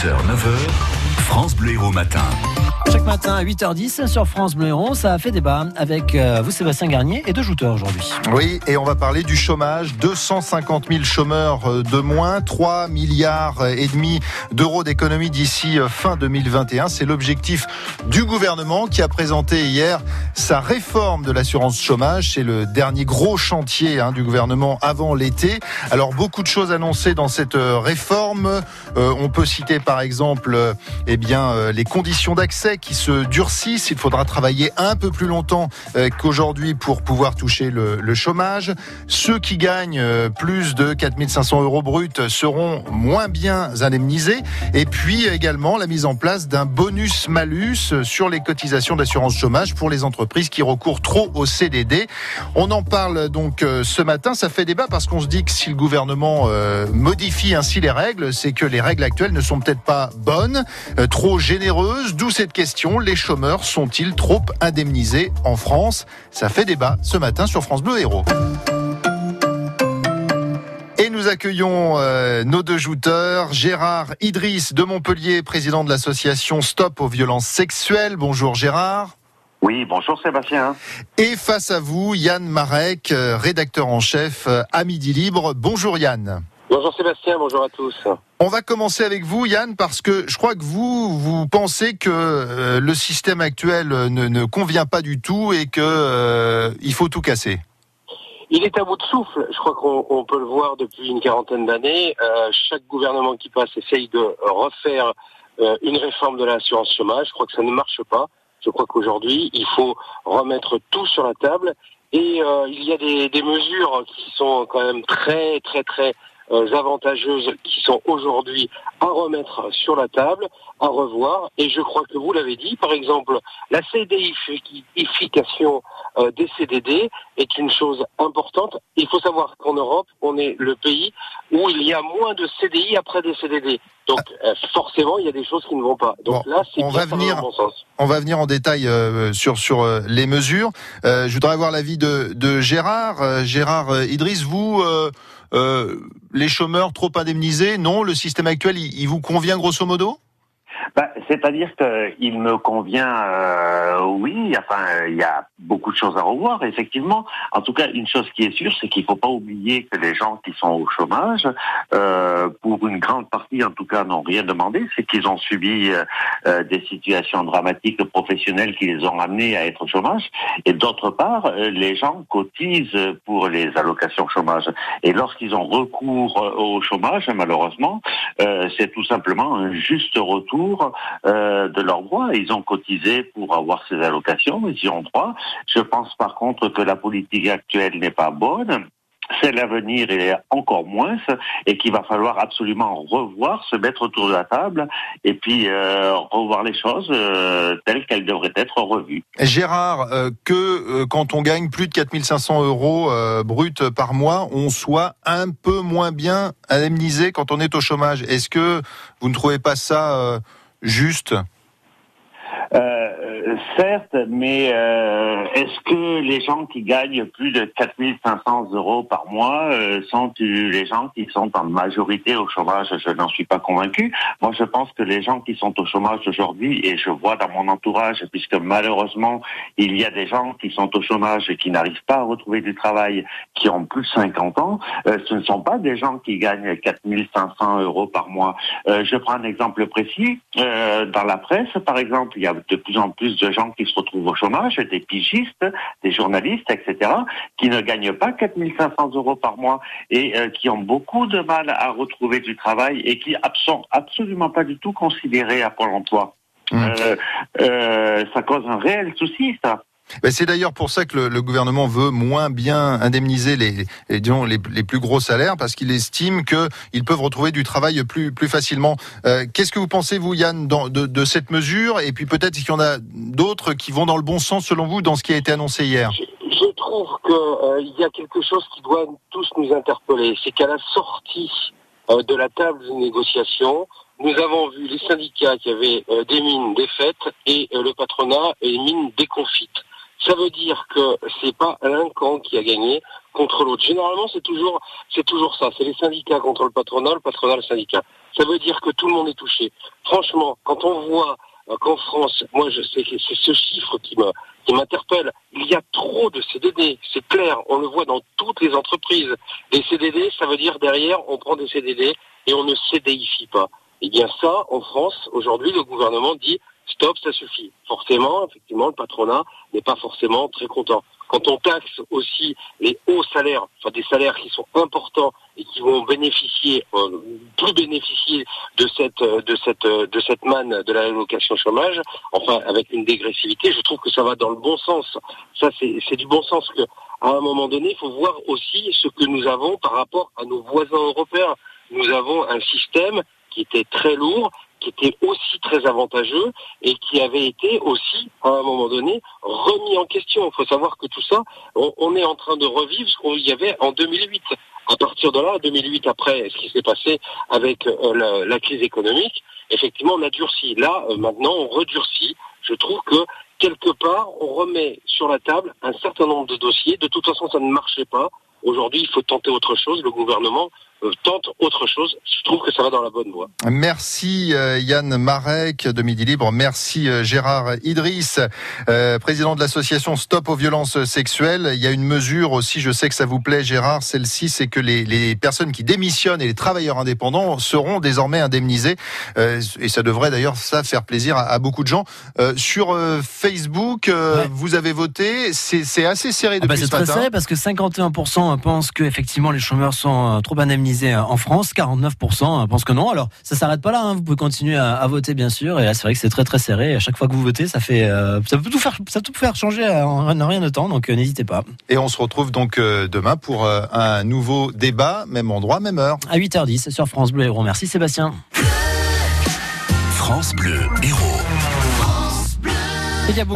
6h, 9h, France Bleu Héros Matin. Chaque matin à 8h10 sur France Bleu Héros, ça a fait débat avec euh, vous Sébastien Garnier et deux jouteurs aujourd'hui. Oui, et on va parler du chômage. 250 000 chômeurs euh, de moins, 3 milliards et demi d'euros d'économie d'ici euh, fin 2021. C'est l'objectif du gouvernement qui a présenté hier sa réforme de l'assurance chômage. C'est le dernier gros chantier hein, du gouvernement avant l'été. Alors beaucoup de choses annoncées dans cette réforme. on peut citer par exemple eh bien, les conditions d'accès qui se durcissent. Il faudra travailler un peu plus longtemps euh, qu'aujourd'hui pour pouvoir toucher le, chômage. Ceux qui gagnent euh, plus de 4500 euros bruts seront moins bien indemnisés. Et puis également la mise en place d'un bonus-malus sur les cotisations d'assurance chômage pour les entreprises qui recourent trop au CDD. On en parle donc euh, ce matin. Ça fait débat parce qu'on se dit que si le gouvernement modifie ainsi les règles, c'est que les règles actuelles ne sont peut-être pas bonnes, trop généreuses. D'où cette question les chômeurs sont-ils trop indemnisés en France? Ça fait débat ce matin sur France Bleu Héros. Et nous accueillons euh, nos deux jouteurs, Gérard Idriss de Montpellier, président de l'association Stop aux violences sexuelles. Bonjour Gérard. Oui, bonjour Sébastien. Et face à vous, Yann Marek, euh, rédacteur en chef euh, à Midi Libre. Bonjour Yann. Bonjour Sébastien, bonjour à tous. On va commencer avec vous, Yann, parce que je crois que vous, vous pensez que euh, le système actuel ne, convient pas du tout et que euh, il faut tout casser. Il est à bout de souffle. Je crois qu'on peut le voir depuis une quarantaine d'années. Euh, chaque gouvernement qui passe essaye de refaire une réforme de l'assurance chômage. Je crois que ça ne marche pas. Je crois qu'aujourd'hui, il faut remettre tout sur la table. Et il y a des, des mesures qui sont quand même très, très, très euh, avantageuses qui sont aujourd'hui à remettre sur la table, à revoir. Et je crois que vous l'avez dit, par exemple, la CDIfication euh, des CDD est une chose importante. Il faut savoir qu'en Europe, on est le pays où il y a moins de CDI après des CDD. Donc euh, forcément, il y a des choses qui ne vont pas. Donc là, c'est on va venir, On va venir en détail sur sur les mesures. je voudrais avoir l'avis de, de Gérard. Gérard Idriss, vous euh, les chômeurs trop indemnisés, non Le système actuel, il vous convient grosso modo? Bah, C'est-à-dire qu'il me convient, euh, oui, enfin, il y a beaucoup de choses à revoir, effectivement. En tout cas, une chose qui est sûre, c'est qu'il ne faut pas oublier que les gens qui sont au chômage, euh, pour une grande partie, en tout cas, n'ont rien demandé, c'est qu'ils ont subi euh, euh des situations dramatiques professionnelles qui les ont amenés à être au chômage. Et d'autre part, euh, les gens cotisent pour les allocations chômage. Et lorsqu'ils ont recours au chômage, malheureusement, c'est tout simplement un juste retour euh, de leurs droits. Ils ont cotisé pour avoir ces allocations, ils y ont droit. Je pense par contre que la politique actuelle n'est pas bonne c'est l'avenir et encore moins, et qu'il va falloir absolument revoir, se mettre autour de la table, et puis euh, revoir les choses euh, telles qu'elles devraient être revues. Gérard, que quand on gagne plus de 4500 euros bruts par mois, on soit un peu moins bien indemnisé quand on est au chômage. Est-ce que vous ne trouvez pas ça juste euh, certes, mais euh, est-ce que les gens qui gagnent plus de 4500 euros par mois euh, sont les gens qui sont en majorité au chômage Je n'en suis pas convaincu. Moi, je pense que les gens qui sont au chômage aujourd'hui, et je vois dans mon entourage, puisque malheureusement, il y a des gens qui sont au chômage et qui n'arrivent pas à retrouver du travail, qui ont plus de 50 ans, ce ne sont pas des gens qui gagnent 4500 euros par mois. je prends un exemple précis. dans la presse, par exemple, il y a de plus en plus de gens qui se retrouvent au chômage, des pigistes, des journalistes, etc., qui ne gagnent pas 4500 euros par mois et euh, qui ont beaucoup de mal à retrouver du travail et qui sont absolument pas du tout considérés à Pôle emploi. Mmh. Euh, euh, ça cause un réel souci, ça. C'est d'ailleurs pour ça que le, gouvernement veut moins bien indemniser les, les, les, plus gros salaires, parce qu'il estime qu'ils peuvent retrouver du travail plus, plus facilement. Euh, qu'est-ce que vous pensez, vous, Yann, de, cette mesure? Et puis peut-être qu'il y en a d'autres qui vont dans le bon sens, selon vous, dans ce qui a été annoncé hier? Je, trouve qu'il euh, y a quelque chose qui doit tous nous interpeller. C'est qu'à la sortie euh, de la table de négociation, nous avons vu les syndicats qui avaient des mines défaites et le patronat et les mines déconfites. Ça veut dire que c'est pas un camp qui a gagné contre l'autre. Généralement, c'est toujours, c'est toujours ça. C'est les syndicats contre le patronat, le patronat syndicat. ça veut dire que tout le monde est touché. Franchement, quand on voit euh, qu'en France, moi je sais que c'est ce chiffre qui me qui m'interpelle. Il y a trop de CDD, c'est clair, on le voit dans toutes les entreprises. Les CDD, ça veut dire derrière, on prend des CDD et on ne CDifie pas. Eh bien ça, en France, aujourd'hui, le gouvernement dit stop, ça suffit. Forcément, effectivement, le patronat n'est pas forcément très content. Quand on taxe aussi les hauts salaires, enfin des salaires qui sont importants et qui vont bénéficier, euh, plus bénéficier de cette de cette de cette manne de la location chômage, enfin avec une dégressivité, je trouve que ça va dans le bon sens. Ça c'est du bon sens que à un moment donné, il faut voir aussi ce que nous avons par rapport à nos voisins européens. Nous avons un système qui était très lourd, qui était aussi très avantageux et qui avait été aussi, à un moment donné, remis en question. Il faut savoir que tout ça, on, est en train de revivre ce qu'il y avait en 2008. À partir de là, 2008, après ce qui s'est passé avec euh, la, crise économique, effectivement, on a durci. Là, euh, maintenant, on redurcit. Je trouve que quelque part, on remet sur la table un certain nombre de dossiers. De toute façon, ça ne marchait pas. Aujourd'hui, il faut tenter autre chose. Le gouvernement tente autre chose. Je trouve que ça va dans la bonne voie. Merci euh, Yann Marek de Midi Libre. Merci euh, Gérard Idriss, président de l'association Stop aux violences sexuelles. Il y a une mesure aussi, je sais que ça vous plaît Gérard, celle-ci, c'est que les, les, personnes qui démissionnent et les travailleurs indépendants seront désormais indemnisés. et ça devrait d'ailleurs ça faire plaisir à, beaucoup de gens. sur Facebook, vous avez voté. C'est assez serré ah bah, depuis ce matin. C'est très serré parce que 51% pensent que effectivement les chômeurs sont trop indemnisés euh, en France. 49% pensent que non. Alors, ça s'arrête pas là. Hein. Vous pouvez continuer à, voter, bien sûr. Et là, c'est vrai que c'est très, très serré. À chaque fois que vous votez, ça fait, euh, ça peut tout faire, ça peut tout faire changer en rien de temps. Donc, euh, n'hésitez pas. Et on se retrouve donc demain pour un nouveau débat, même endroit, même heure. À 8h10 sur France Bleu Héros. Merci, Sébastien. France Bleu Héros.